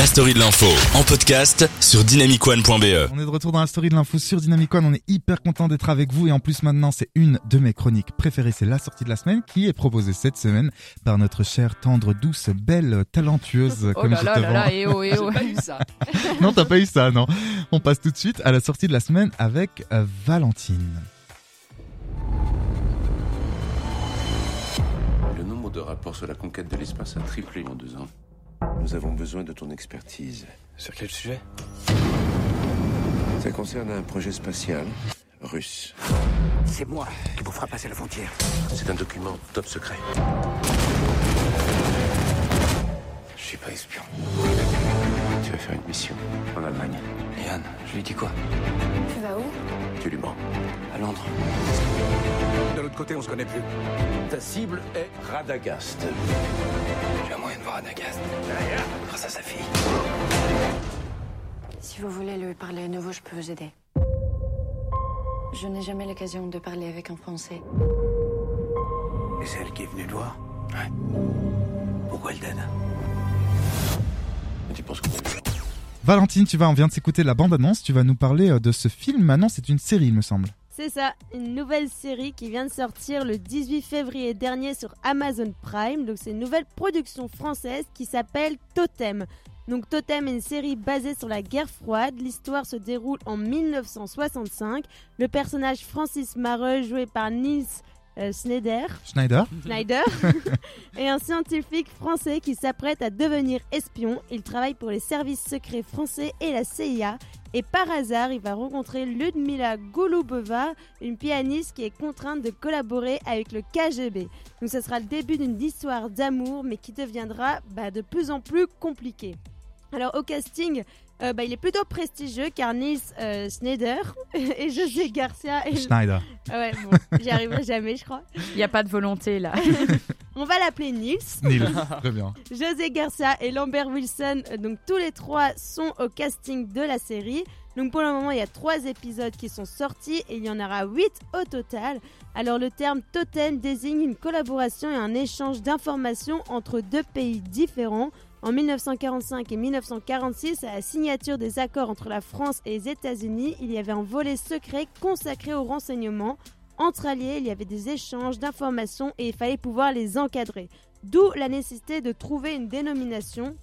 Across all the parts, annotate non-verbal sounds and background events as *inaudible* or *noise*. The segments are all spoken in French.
la story de l'info en podcast sur dynamicone.be. On est de retour dans la story de l'info sur Dynamic One. On est hyper content d'être avec vous et en plus maintenant c'est une de mes chroniques préférées, c'est la sortie de la semaine qui est proposée cette semaine par notre chère, tendre, douce, belle, talentueuse Oh comme là je là te là vends. là, eh oh, eh *laughs* oh. pas eu ça. *laughs* non, t'as pas eu ça, non. On passe tout de suite à la sortie de la semaine avec euh, Valentine. Le nombre de rapports sur la conquête de l'espace a triplé en deux ans. Nous avons besoin de ton expertise. Sur quel sujet? Ça concerne un projet spatial russe. C'est moi qui vous fera passer la frontière. C'est un document top secret. Je suis pas espion. Tu vas faire une mission en Allemagne. Et Anne, je lui dis quoi? Tu vas où Tu lui mens. À Londres. De l'autre côté, on se connaît plus. Ta cible est Radagast. J'ai un moyen de voir Anagast. Grâce à sa fille. Si vous voulez lui parler à nouveau, je peux vous aider. Je n'ai jamais l'occasion de parler avec un Français. Et c'est elle qui est venue te voir? Ouais. Pourquoi elle donne Mais tu penses qu'on Valentine, tu vas, on vient de s'écouter la bande-annonce, tu vas nous parler euh, de ce film. Maintenant, c'est une série, il me semble. C'est ça, une nouvelle série qui vient de sortir le 18 février dernier sur Amazon Prime. Donc c'est une nouvelle production française qui s'appelle Totem. Donc Totem est une série basée sur la guerre froide. L'histoire se déroule en 1965. Le personnage Francis Mareux, joué par Nils euh, Schneider, Schneider Schneider *laughs* est un scientifique français qui s'apprête à devenir espion. Il travaille pour les services secrets français et la CIA. Et par hasard, il va rencontrer Ludmila Golubowa, une pianiste qui est contrainte de collaborer avec le KGB. Donc ce sera le début d'une histoire d'amour, mais qui deviendra bah, de plus en plus compliquée. Alors au casting, euh, bah, il est plutôt prestigieux car Nils euh, Schneider *laughs* et José Garcia et Schneider. ah ouais, bon, *laughs* j'y arriverai jamais, je crois. Il n'y a pas de volonté là. *laughs* On va l'appeler Nils. Neil, très bien. José Garcia et Lambert Wilson, euh, donc tous les trois sont au casting de la série. Donc pour le moment, il y a trois épisodes qui sont sortis et il y en aura huit au total. Alors le terme totem désigne une collaboration et un échange d'informations entre deux pays différents. En 1945 et 1946, à la signature des accords entre la France et les États-Unis, il y avait un volet secret consacré au renseignement. Entre alliés, il y avait des échanges d'informations et il fallait pouvoir les encadrer. D'où la nécessité de trouver une dénomination.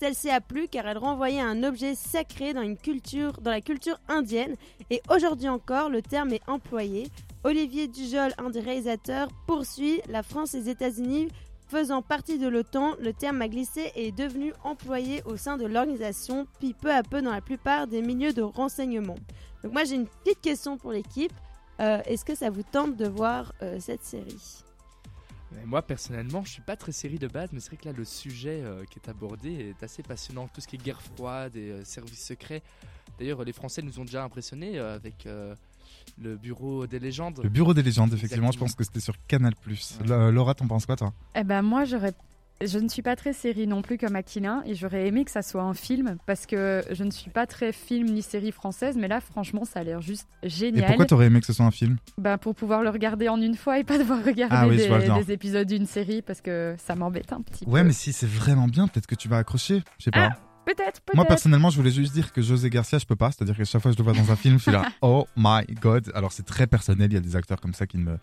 Celle-ci a plu car elle renvoyait à un objet sacré dans, culture, dans la culture indienne et aujourd'hui encore le terme est employé. Olivier Dujol, un des réalisateurs, poursuit la France et les États-Unis faisant partie de l'OTAN, le terme a glissé et est devenu employé au sein de l'organisation, puis peu à peu dans la plupart des milieux de renseignement. Donc moi j'ai une petite question pour l'équipe. Euh, Est-ce que ça vous tente de voir euh, cette série? Moi personnellement, je suis pas très série de base, mais c'est vrai que là le sujet euh, qui est abordé est assez passionnant. Tout ce qui est guerre froide et services secrets. D'ailleurs, les Français nous ont déjà impressionnés avec le bureau des légendes. Le bureau des légendes, effectivement, je pense que c'était sur Canal+. La- Laura, t'en penses quoi, toi? Eh ben moi j'aurais je ne suis pas très série non plus comme Aquilin et j'aurais aimé que ça soit un film parce que je ne suis pas très film ni série française mais là franchement ça a l'air juste Et génial. pourquoi t'aurais aimé que ce soit un film? Ben, pour pouvoir le regarder en une fois et pas devoir regarder Ah oui, des, épisodes d'une série parce que ça m'embête un petit Ouais, peu. mais si c'est vraiment bien, peut-être que tu vas accrocher. Je sais pas. Ah, Peut-être, peut-être. Moi personnellement, je voulais juste dire que José Garcia, je peux pas. C'est-à-dire que chaque fois que je le vois dans un film, je suis là, *laughs* oh my god. Alors c'est très personnel. Il y a des acteurs comme ça qui ne me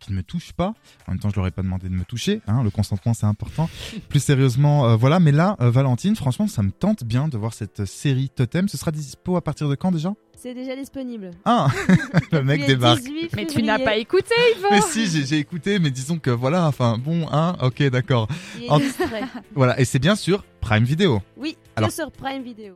qui ne me touchent pas. En même temps, je leur ai pas demandé de me toucher. Hein, le consentement, c'est important. *laughs* Plus sérieusement, euh, voilà. Mais là, euh, Valentine, franchement, ça me tente bien de voir cette série Totem. Ce sera dispo à partir de quand déjà? C'est déjà disponible. Ah, *laughs* le mec débarque. 18 Mais tu n'as pas écouté, Yvan Mais si, j'ai écouté, mais disons que voilà, enfin bon, hein, ok, d'accord. En- distrait. Voilà, et c'est bien sûr Prime Video. Oui, Alors- que sur Prime Video.